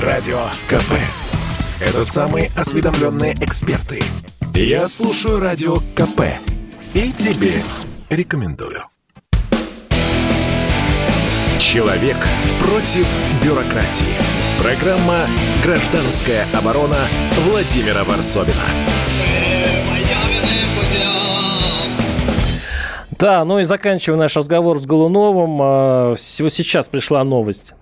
Радио КП. Это самые осведомленные эксперты. Я слушаю Радио КП. И тебе рекомендую. Человек против бюрократии. Программа «Гражданская оборона» Владимира Варсовина. Да, ну и заканчивая наш разговор с Голуновым, а, всего сейчас пришла новость.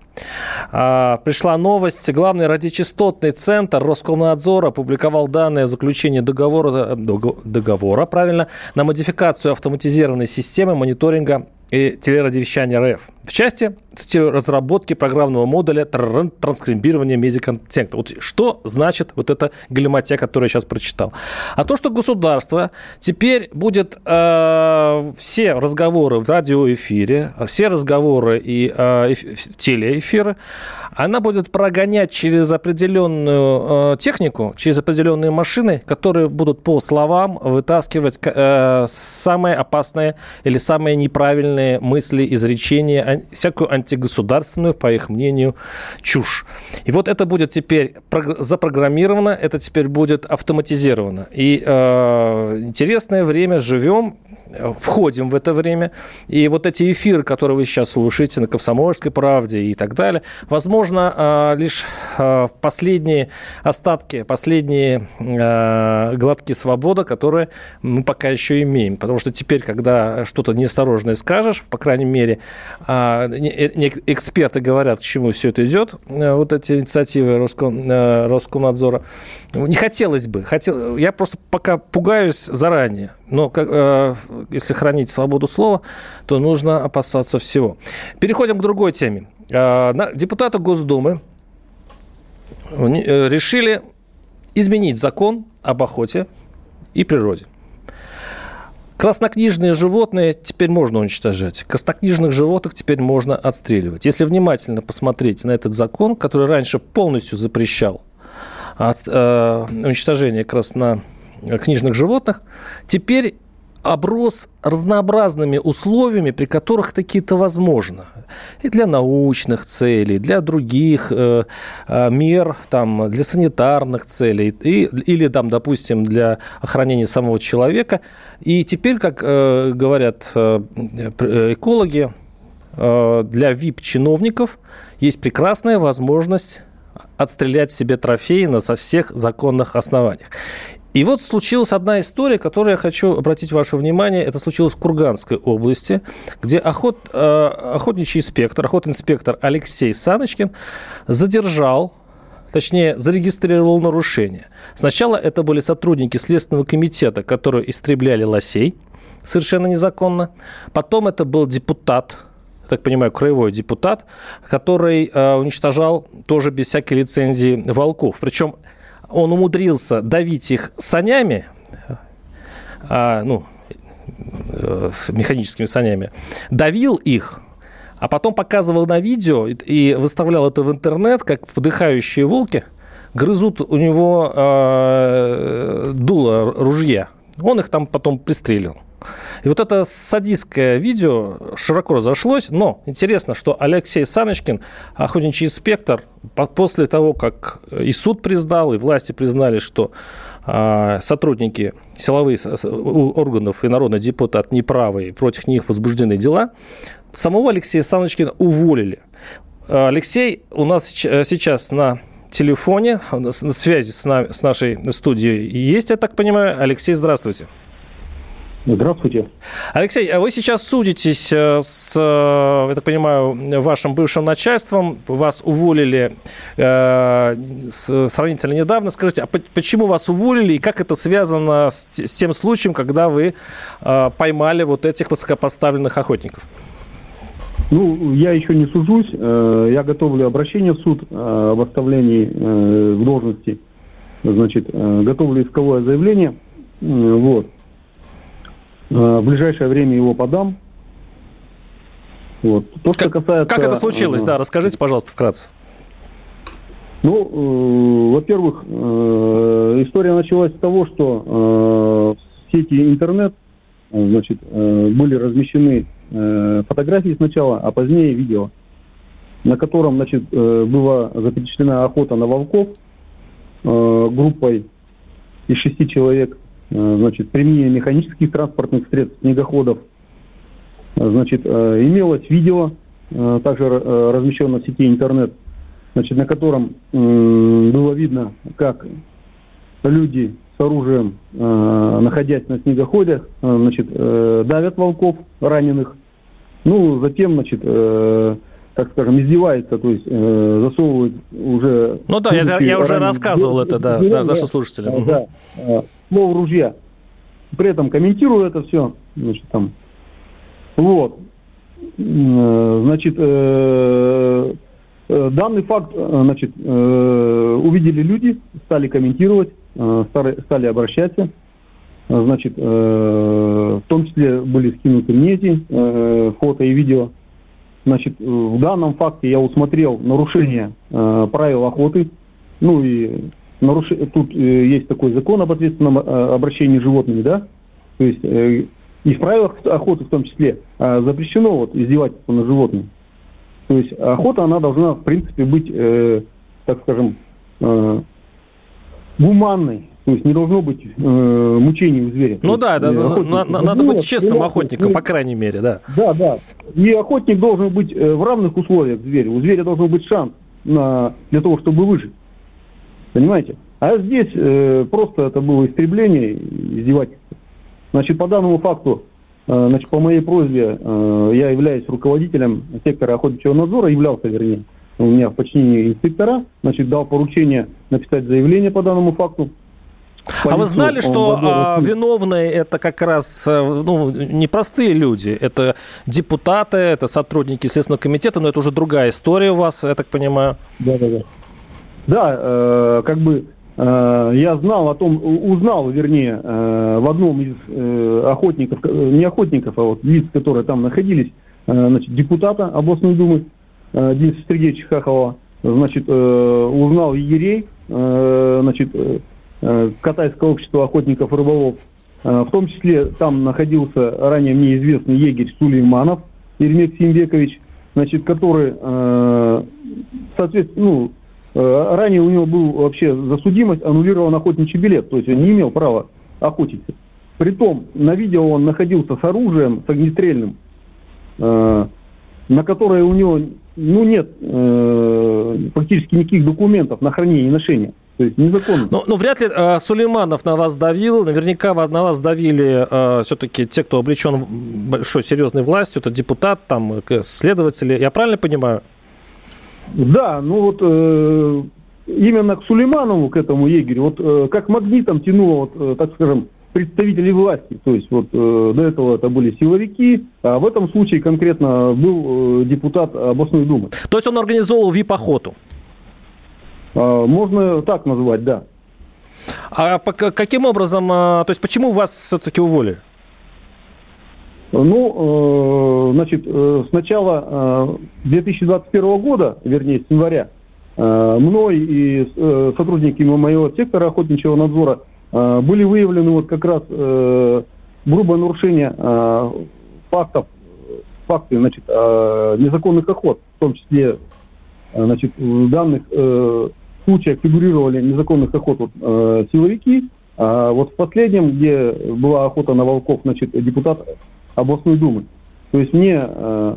А, пришла новость. Главный радиочастотный центр Роскомнадзора опубликовал данные о заключении договора, договора правильно, на модификацию автоматизированной системы мониторинга и телерадиовещания РФ. В части, цитирую, разработки программного модуля транскрибирования медиаконтента. Вот что значит вот эта галиматья, которую я сейчас прочитал? А то, что государство теперь будет э, все разговоры в радиоэфире, все разговоры и э, эф, телеэфиры, она будет прогонять через определенную э, технику, через определенные машины, которые будут по словам вытаскивать э, самые опасные или самые неправильные мысли, изречения, всякую антигосударственную, по их мнению, чушь. И вот это будет теперь запрограммировано, это теперь будет автоматизировано. И э, интересное время, живем, входим в это время. И вот эти эфиры, которые вы сейчас слушаете на «Комсомольской правде» и так далее, возможно, э, лишь э, последние остатки, последние э, глотки свободы, которые мы пока еще имеем. Потому что теперь, когда что-то неосторожное скажешь, по крайней мере, э, эксперты говорят, к чему все это идет, э, вот эти инициативы э, Роскомнадзора. Не хотелось бы. Хотел, я просто пока пугаюсь заранее. Но как, если хранить свободу слова, то нужно опасаться всего. Переходим к другой теме. Депутаты Госдумы решили изменить закон об охоте и природе. Краснокнижные животные теперь можно уничтожать. Краснокнижных животных теперь можно отстреливать. Если внимательно посмотреть на этот закон, который раньше полностью запрещал от, э, уничтожение краснокнижных животных, теперь оброс разнообразными условиями, при которых такие-то возможно. И для научных целей, для других э, э, мер, там, для санитарных целей, и, или, там, допустим, для охранения самого человека. И теперь, как э, говорят э, экологи, э, для VIP-чиновников есть прекрасная возможность отстрелять себе трофеи на со всех законных основаниях. И вот случилась одна история, которую я хочу обратить ваше внимание. Это случилось в Курганской области, где охот, э, охотничий инспектор, охотинспектор Алексей Саночкин задержал точнее, зарегистрировал нарушение. Сначала это были сотрудники Следственного комитета, которые истребляли лосей совершенно незаконно. Потом это был депутат, я так понимаю, краевой депутат, который э, уничтожал тоже без всякой лицензии волков. Причем он умудрился давить их санями, а, ну, э, механическими санями, давил их, а потом показывал на видео и выставлял это в интернет, как подыхающие волки грызут у него э, дуло ружья. Он их там потом пристрелил. И вот это садистское видео широко разошлось, но интересно, что Алексей Саночкин, охотничий инспектор, после того, как и суд признал, и власти признали, что а, сотрудники силовых органов и народный депутат неправы, и против них возбуждены дела, самого Алексея Саночкина уволили. Алексей у нас сейчас на телефоне, на связи с, на, с нашей студией есть, я так понимаю. Алексей, здравствуйте. Здравствуйте. Алексей, а вы сейчас судитесь э, с, э, я так понимаю, вашим бывшим начальством. Вас уволили э, сравнительно недавно. Скажите, а почему вас уволили и как это связано с, с тем случаем, когда вы э, поймали вот этих высокопоставленных охотников? Ну, я еще не сужусь. Э, я готовлю обращение в суд об оставлении в должности. Значит, готовлю исковое заявление. Вот. Э, в ближайшее время его подам. Вот. То, что касается... Как это случилось? Э, да, расскажите, пожалуйста, вкратце. Ну, э, во-первых, э, история началась с того, что э, в сети интернет э, значит, э, были размещены э, фотографии сначала, а позднее видео. на котором значит, э, была запечатлена охота на волков э, группой из шести человек, значит, применение механических транспортных средств, снегоходов. Значит, имелось видео, также размещено в сети интернет, значит, на котором было видно, как люди с оружием, находясь на снегоходах, значит, давят волков раненых. Ну, затем, значит, так скажем, издевается, то есть э, засовывает уже... Ну да, я, я уже рассказывал это, да, да, нашим слушателям. Да, да, слово ружья. При этом комментирую это все, значит, там, вот. Э, значит, э, э, данный факт, значит, э, увидели люди, стали комментировать, э, стали, стали обращаться, значит, э, в том числе были скинуты мне эти э, фото и видео, Значит, в данном факте я усмотрел нарушение э, правил охоты. Ну и наруш... тут э, есть такой закон об ответственном э, обращении с животными, да? То есть э, и в правилах охоты в том числе э, запрещено вот, издевательство над животными. То есть охота, она должна, в принципе, быть, э, так скажем, э, гуманной. То есть не должно быть э, мучений у зверя. Ну да, да, э, на, на, надо быть честным охотником, по крайней мере, да. Да, да. И охотник должен быть э, в равных условиях зверя. У зверя должен быть шанс на, для того, чтобы выжить. Понимаете? А здесь э, просто это было истребление, издевательство. Значит, по данному факту, э, значит, по моей просьбе, э, я являюсь руководителем сектора охотничьего надзора, являлся, вернее, у меня в подчинении инспектора, значит, дал поручение написать заявление по данному факту. А вы знали, что а, виновные это как раз э, ну, непростые люди? Это депутаты, это сотрудники Следственного комитета, но это уже другая история у вас, я так понимаю. Да, да, да. Да, э, как бы э, я знал о том, узнал, вернее, э, в одном из э, охотников, э, не охотников, а вот лиц, которые там находились, э, значит, депутата областной думы Дениса Сергеевича Хахова, значит, э, узнал егерей, э, значит, э, Э, Катайское общество охотников и рыболов. Э, в том числе там находился ранее мне известный егерь Сулейманов Ермек Симбекович, значит, который, э, соответственно, ну, ранее у него был вообще засудимость, аннулирован охотничий билет, то есть он не имел права охотиться. Притом на видео он находился с оружием, с огнестрельным, на которое у него ну, нет практически никаких документов на хранение и ношение. То есть незаконно. Ну, ну вряд ли э, Сулейманов на вас давил. Наверняка на вас давили э, все-таки те, кто облечен большой серьезной властью. Это депутат, там, э, следователи. Я правильно понимаю? Да, ну вот э, именно к Сулейманову, к этому егерю, вот э, как магнитом тянуло, вот, э, так скажем, представителей власти. То есть вот э, до этого это были силовики, а в этом случае конкретно был э, депутат областной думы. То есть он организовал вип-охоту? А, можно так назвать, да. А по, каким образом, а, то есть почему вас все-таки уволили? Ну, э, значит, э, с начала 2021 э, года, вернее, с января, мной и сотрудниками моего сектора охотничьего надзора были выявлены вот как раз грубое нарушение фактов, факты, значит, незаконных охот, в том числе, значит, данных случаях фигурировали незаконных охот вот, э, силовики. А вот в последнем, где была охота на волков, значит, депутат областной думы. То есть мне э,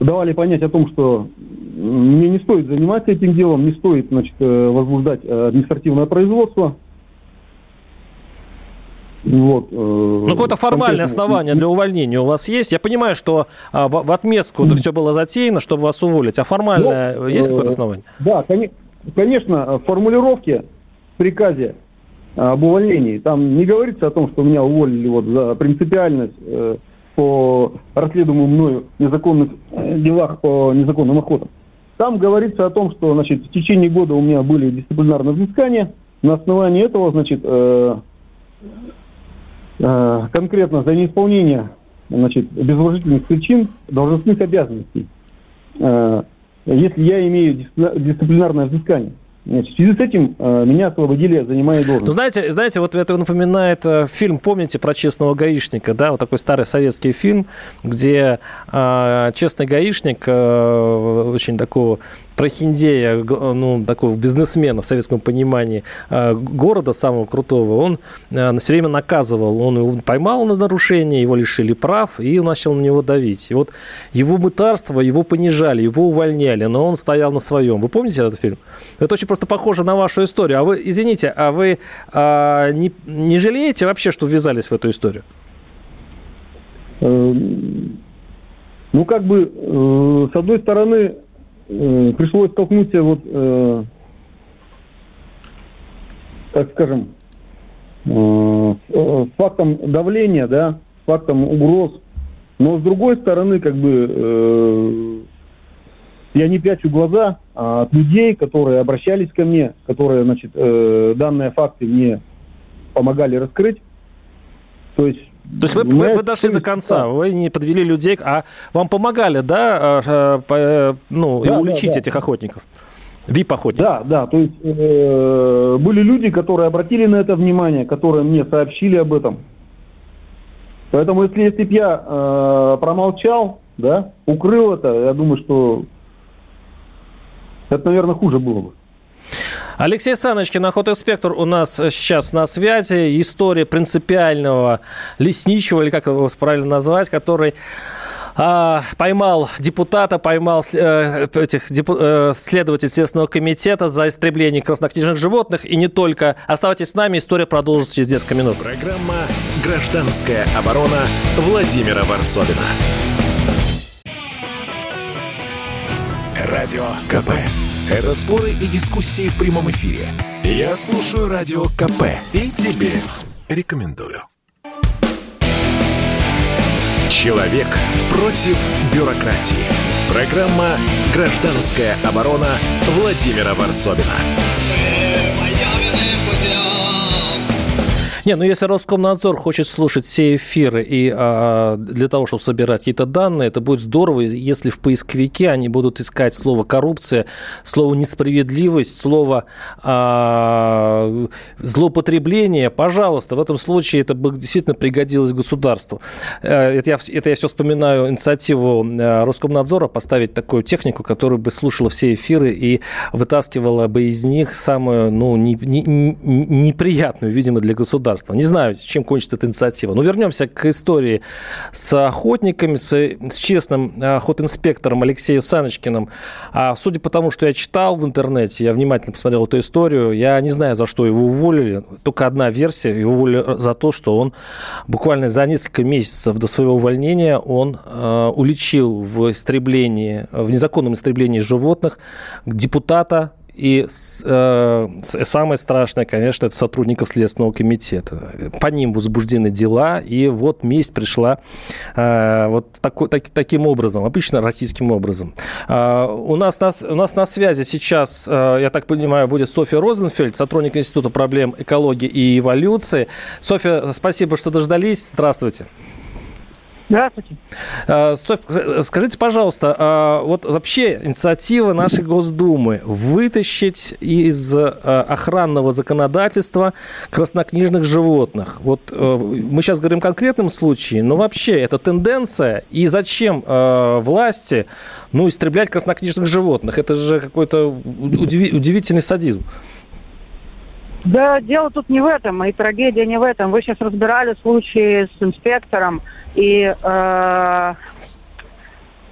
давали понять о том, что мне не стоит заниматься этим делом, не стоит значит, э, возбуждать э, административное производство. Вот, э, ну, какое-то формальное основание для увольнения у вас есть? Я понимаю, что а, в, в отместку это все было затеяно, чтобы вас уволить, а формальное ну, есть какое-то основание? Да, конечно. Конечно, в формулировке в приказе об увольнении там не говорится о том, что меня уволили вот за принципиальность э, по расследуемым мною незаконных э, делах по незаконным охотам. Там говорится о том, что значит, в течение года у меня были дисциплинарные взыскания. На основании этого, значит, э, э, конкретно за неисполнение значит, без уважительных причин должностных обязанностей э, если я имею дисциплинарное взыскание. Значит, в связи с этим э, меня освободили от занимания должности. Ну, знаете, знаете, вот это напоминает э, фильм, помните, про честного гаишника, да, вот такой старый советский фильм, где э, честный гаишник, э, очень такого прохиндея, ну, такого бизнесмена в советском понимании э, города самого крутого, он э, все время наказывал, он его поймал на нарушение, его лишили прав и начал на него давить. И вот его мытарство, его понижали, его увольняли, но он стоял на своем. Вы помните этот фильм? Это очень просто похоже на вашу историю. А вы, извините, а вы а, не, не жалеете вообще, что ввязались в эту историю? Эм, ну, как бы, э, с одной стороны, э, пришлось столкнуться вот, э, так скажем, с фактом давления, да, с фактом угроз. Но с другой стороны, как бы, я не прячу глаза а, от людей, которые обращались ко мне, которые, значит, э, данные факты мне помогали раскрыть. То есть то есть вы, вы, вы дошли до конца, вы не подвели людей, а вам помогали, да, а, э, ну, да, уличить да, да. этих охотников? ВИП-охотников? Да, да, то есть э, были люди, которые обратили на это внимание, которые мне сообщили об этом. Поэтому если, если бы я э, промолчал, да, укрыл это, я думаю, что это, наверное, хуже было бы. Алексей Саночкин, охотинспектор у нас сейчас на связи. История принципиального лесничего, или как его правильно назвать, который а, поймал депутата, поймал э, этих депу, э, Следственного комитета за истребление краснокнижных животных. И не только. Оставайтесь с нами, история продолжится через несколько минут. Программа «Гражданская оборона» Владимира Варсовина. Радио КП. Это споры и дискуссии в прямом эфире. Я слушаю Радио КП и тебе рекомендую. Человек против бюрократии. Программа «Гражданская оборона» Владимира Варсовина. Не, ну если Роскомнадзор хочет слушать все эфиры и а, для того, чтобы собирать какие-то данные, это будет здорово, если в поисковике они будут искать слово коррупция, слово несправедливость, слово а, злоупотребление. Пожалуйста, в этом случае это бы действительно пригодилось государству. Э, это я, это я все вспоминаю инициативу э, Роскомнадзора поставить такую технику, которая бы слушала все эфиры и вытаскивала бы из них самую ну, не, не, неприятную, видимо, для государства государства. Не знаю, чем кончится эта инициатива. Но вернемся к истории с охотниками, с, с честным охотинспектором Алексеем Саночкиным. А судя по тому, что я читал в интернете, я внимательно посмотрел эту историю, я не знаю, за что его уволили. Только одна версия. Его уволили за то, что он буквально за несколько месяцев до своего увольнения он э, уличил в истреблении, в незаконном истреблении животных депутата и э, самое страшное, конечно, это сотрудников Следственного комитета. По ним возбуждены дела, и вот месть пришла э, вот такой, так, таким образом, обычно российским образом. Э, у, нас на, у нас на связи сейчас, э, я так понимаю, будет Софья Розенфельд, сотрудник Института проблем экологии и эволюции. Софья, спасибо, что дождались. Здравствуйте. Здравствуйте. А, Софь, скажите, пожалуйста, а, вот вообще инициатива нашей Госдумы вытащить из а, охранного законодательства краснокнижных животных. Вот мы сейчас говорим о конкретном случае, но вообще это тенденция, и зачем власти ну, истреблять краснокнижных животных? Это же какой-то удивительный садизм. Да, дело тут не в этом, и трагедия не в этом. Вы сейчас разбирали случай с инспектором, и э,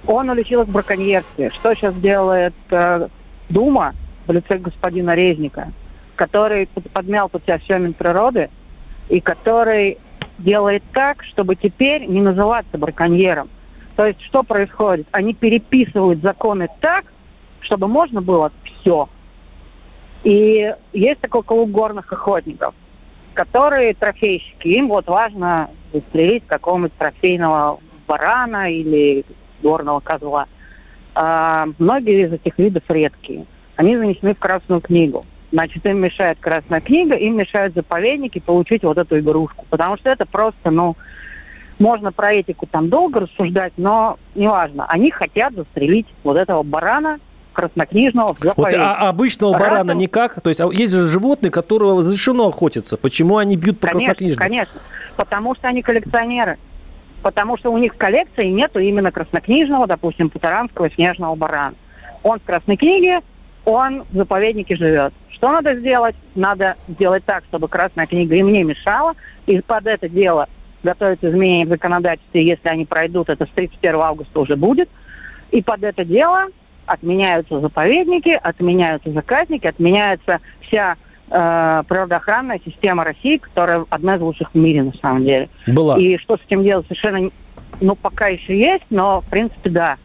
он их в браконьерстве. Что сейчас делает э, Дума в лице господина Резника, который подмял под себя все Минприроды, и который делает так, чтобы теперь не называться браконьером. То есть что происходит? Они переписывают законы так, чтобы можно было все. И есть такой клуб горных охотников, которые трофейщики. Им вот важно застрелить какого-нибудь трофейного барана или горного козла. А, многие из этих видов редкие. Они занесены в Красную книгу. Значит, им мешает Красная книга, им мешают заповедники получить вот эту игрушку. Потому что это просто, ну, можно про этику там долго рассуждать, но неважно. Они хотят застрелить вот этого барана, краснокнижного в вот, а обычного Раз барана никак? То есть а есть же животные, которого разрешено охотиться. Почему они бьют по конечно, краснокнижному? Конечно, потому что они коллекционеры. Потому что у них в коллекции нету именно краснокнижного, допустим, путаранского снежного барана. Он в Красной книге, он в заповеднике живет. Что надо сделать? Надо сделать так, чтобы Красная книга им не мешала, и под это дело готовятся изменения в законодательстве, если они пройдут, это с 31 августа уже будет. И под это дело отменяются заповедники, отменяются заказники, отменяется вся э, природоохранная система России, которая одна из лучших в мире на самом деле. Была. И что с этим делать совершенно, ну, пока еще есть, но, в принципе, да.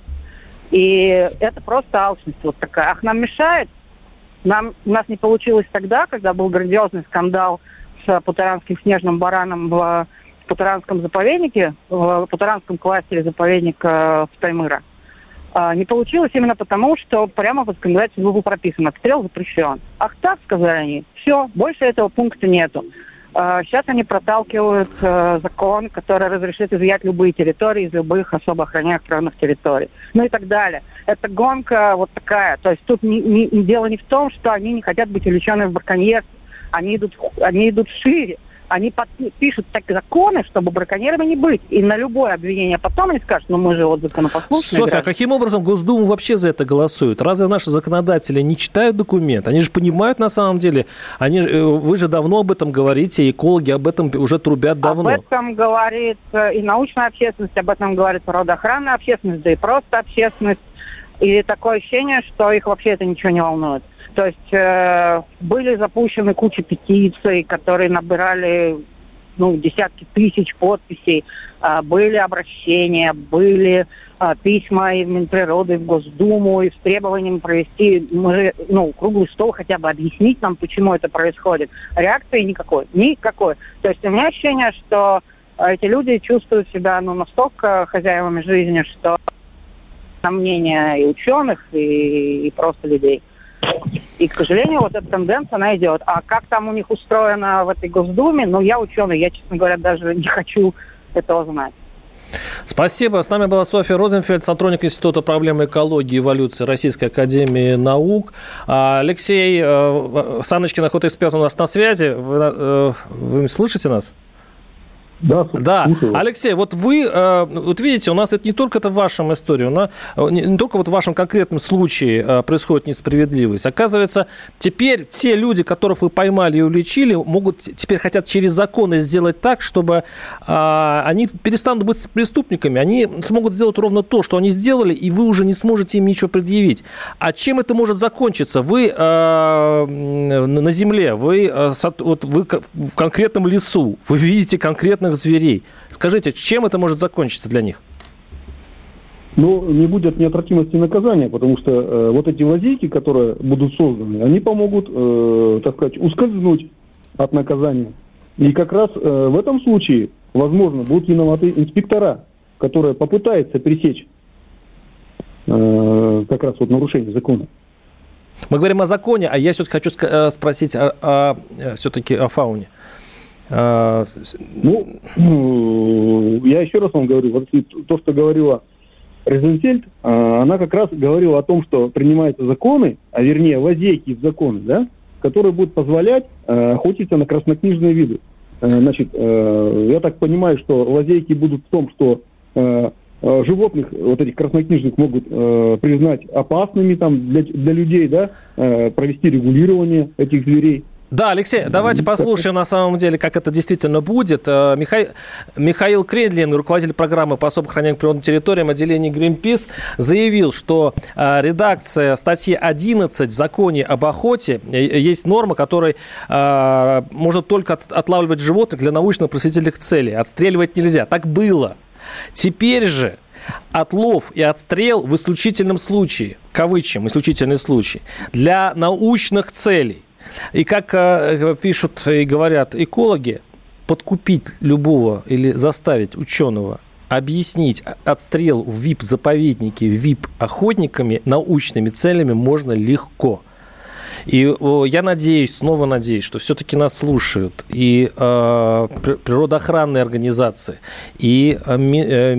И это просто алчность вот такая. Ах, нам мешает? Нам, у нас не получилось тогда, когда был грандиозный скандал с путаранским снежным бараном в Путаранском заповеднике, в Путаранском кластере заповедника в Таймыра. А, не получилось именно потому, что прямо в законодательстве был прописан, отстрел запрещен. Ах так, сказали они, все, больше этого пункта нету. Сейчас а, они проталкивают э, закон, который разрешит изъять любые территории из любых особо охраняемых природных территорий. Ну и так далее. Это гонка вот такая. То есть тут не, не, дело не в том, что они не хотят быть увлечены в браконьерстве. Они идут, они идут шире они пишут так законы, чтобы браконьерами не быть. И на любое обвинение потом они скажут, ну мы же вот законопослушные. Софья, а каким образом Госдума вообще за это голосует? Разве наши законодатели не читают документ? Они же понимают на самом деле, они, э, вы же давно об этом говорите, экологи об этом уже трубят давно. Об этом говорит э, и научная общественность, об этом говорит природоохранная общественность, да и просто общественность. И такое ощущение, что их вообще это ничего не волнует. То есть э, были запущены куча петиций, которые набирали ну, десятки тысяч подписей, э, были обращения, были э, письма и в Минприроды, и в Госдуму, и с требованием провести мы, ну, круглый стол, хотя бы объяснить нам, почему это происходит. Реакции никакой, никакой. То есть у меня ощущение, что эти люди чувствуют себя ну, настолько хозяевами жизни, что на и ученых, и, и просто людей – и, к сожалению, вот эта тенденция, она идет. А как там у них устроено в этой Госдуме, ну, я ученый, я, честно говоря, даже не хочу этого знать. Спасибо. С нами была Софья Роденфельд, сотрудник Института проблемы экологии и эволюции Российской Академии Наук. А, Алексей э, Саночкин, охота-эксперт у нас на связи. Вы, э, вы слышите нас? Да, да. Алексей, вот вы, э, вот видите, у нас это не только это в вашем истории, но э, не только вот в вашем конкретном случае э, происходит несправедливость. Оказывается, теперь те люди, которых вы поймали и уличили, могут теперь хотят через законы сделать так, чтобы они перестанут быть преступниками, они смогут сделать ровно то, что они сделали, и вы уже не сможете им ничего предъявить. А чем это может закончиться? Вы на земле, вы, вот вы в конкретном лесу, вы видите конкретных разных зверей. Скажите, чем это может закончиться для них? Ну, не будет неотвратимости наказания, потому что э, вот эти лазейки, которые будут созданы, они помогут, э, так сказать, ускользнуть от наказания. И как раз э, в этом случае, возможно, будут виноваты инспектора, которые попытаются пресечь э, как раз вот нарушение закона. Мы говорим о законе, а я все-таки хочу э, спросить о, о, э, все-таки о фауне. А, ну, я еще раз вам говорю, вот то, что говорила Резенфельд, а, она как раз говорила о том, что принимаются законы, а вернее лазейки в законы, да, которые будут позволять а, охотиться на краснокнижные виды. Значит, я так понимаю, что лазейки будут в том, что животных, вот этих краснокнижных, могут признать опасными там, для, для людей, да, провести регулирование этих зверей. Да, Алексей, давайте послушаем на самом деле, как это действительно будет. Э, Михаил, Михаил Кредлин, руководитель программы по особо охранению природным территориям отделения Greenpeace, заявил, что э, редакция статьи 11 в законе об охоте э, есть норма, которой можно только отлавливать животных для научно-просветительных целей. Отстреливать нельзя. Так было. Теперь же отлов и отстрел в исключительном случае, кавычем, исключительный случай, для научных целей. И как э, пишут и говорят экологи, подкупить любого или заставить ученого объяснить отстрел в ВИП-заповеднике, ВИП-охотниками научными целями можно легко. И я надеюсь, снова надеюсь, что все-таки нас слушают и э, природоохранные организации, и э, э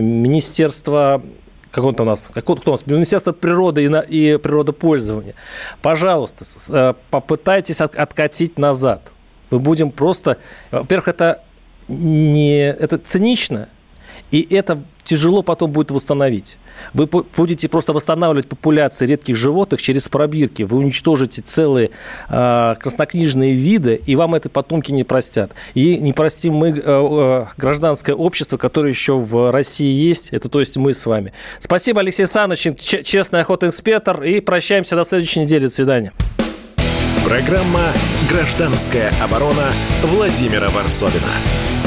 Министерство как он у нас, как он, кто у нас, Министерство природы и, на, и природопользования, пожалуйста, э, попытайтесь от, откатить назад. Мы будем просто, во-первых, это не, это цинично, и это тяжело потом будет восстановить. Вы будете просто восстанавливать популяции редких животных через пробирки. Вы уничтожите целые э, краснокнижные виды, и вам это потомки не простят. И не простим мы э, э, гражданское общество, которое еще в России есть. Это то есть мы с вами. Спасибо, Алексей Саныч, честный охотинспектор. И прощаемся до следующей недели. До свидания. Программа «Гражданская оборона» Владимира Варсовина.